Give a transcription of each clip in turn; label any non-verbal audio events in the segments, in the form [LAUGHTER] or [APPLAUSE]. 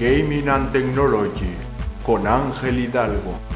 Gaming and Technology con Ángel Hidalgo.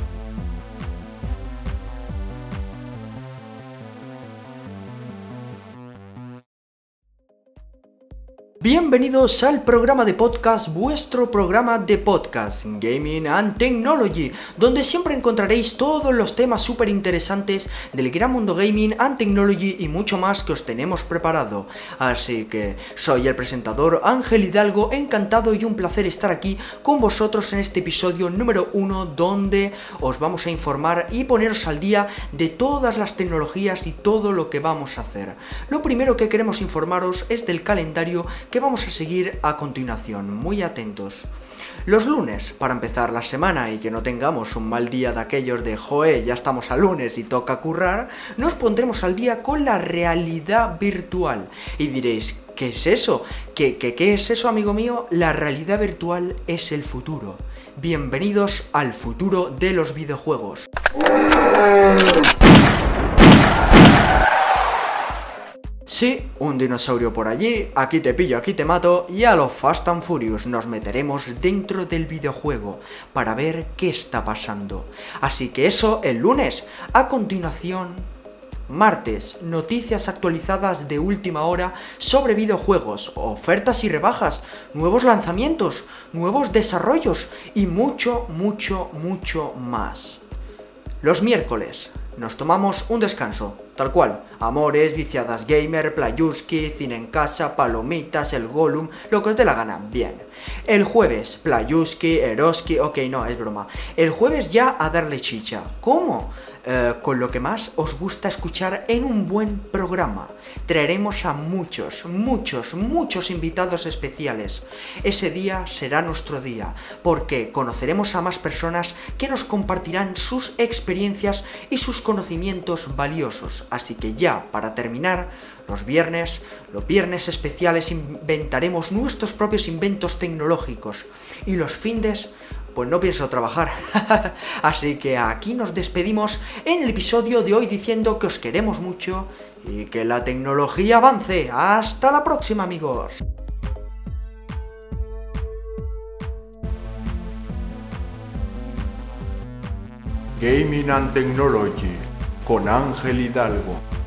Bienvenidos al programa de podcast, vuestro programa de podcast, Gaming and Technology, donde siempre encontraréis todos los temas súper interesantes del gran mundo gaming and technology y mucho más que os tenemos preparado. Así que soy el presentador Ángel Hidalgo, encantado y un placer estar aquí con vosotros en este episodio número uno, donde os vamos a informar y poneros al día de todas las tecnologías y todo lo que vamos a hacer. Lo primero que queremos informaros es del calendario que vamos a seguir a continuación, muy atentos. Los lunes, para empezar la semana y que no tengamos un mal día de aquellos de joe, ya estamos a lunes y toca currar, nos pondremos al día con la realidad virtual. Y diréis, ¿qué es eso? ¿Qué, qué, qué es eso, amigo mío? La realidad virtual es el futuro. Bienvenidos al futuro de los videojuegos. Sí, un dinosaurio por allí, aquí te pillo, aquí te mato, y a los Fast and Furious nos meteremos dentro del videojuego para ver qué está pasando. Así que eso el lunes. A continuación, martes, noticias actualizadas de última hora sobre videojuegos, ofertas y rebajas, nuevos lanzamientos, nuevos desarrollos y mucho, mucho, mucho más. Los miércoles, nos tomamos un descanso, tal cual. Amores, viciadas gamer, playuski, cine en casa, palomitas, el Gollum, lo que os dé la gana, bien. El jueves, playuski, eroski, ok, no, es broma. El jueves ya a darle chicha. ¿Cómo? Eh, con lo que más os gusta escuchar en un buen programa. Traeremos a muchos, muchos, muchos invitados especiales. Ese día será nuestro día, porque conoceremos a más personas que nos compartirán sus experiencias y sus conocimientos valiosos. Así que ya, para terminar, los viernes, los viernes especiales inventaremos nuestros propios inventos tecnológicos. Y los findes pues no pienso trabajar. [LAUGHS] Así que aquí nos despedimos en el episodio de hoy diciendo que os queremos mucho y que la tecnología avance. Hasta la próxima amigos. Gaming and Technology con Ángel Hidalgo.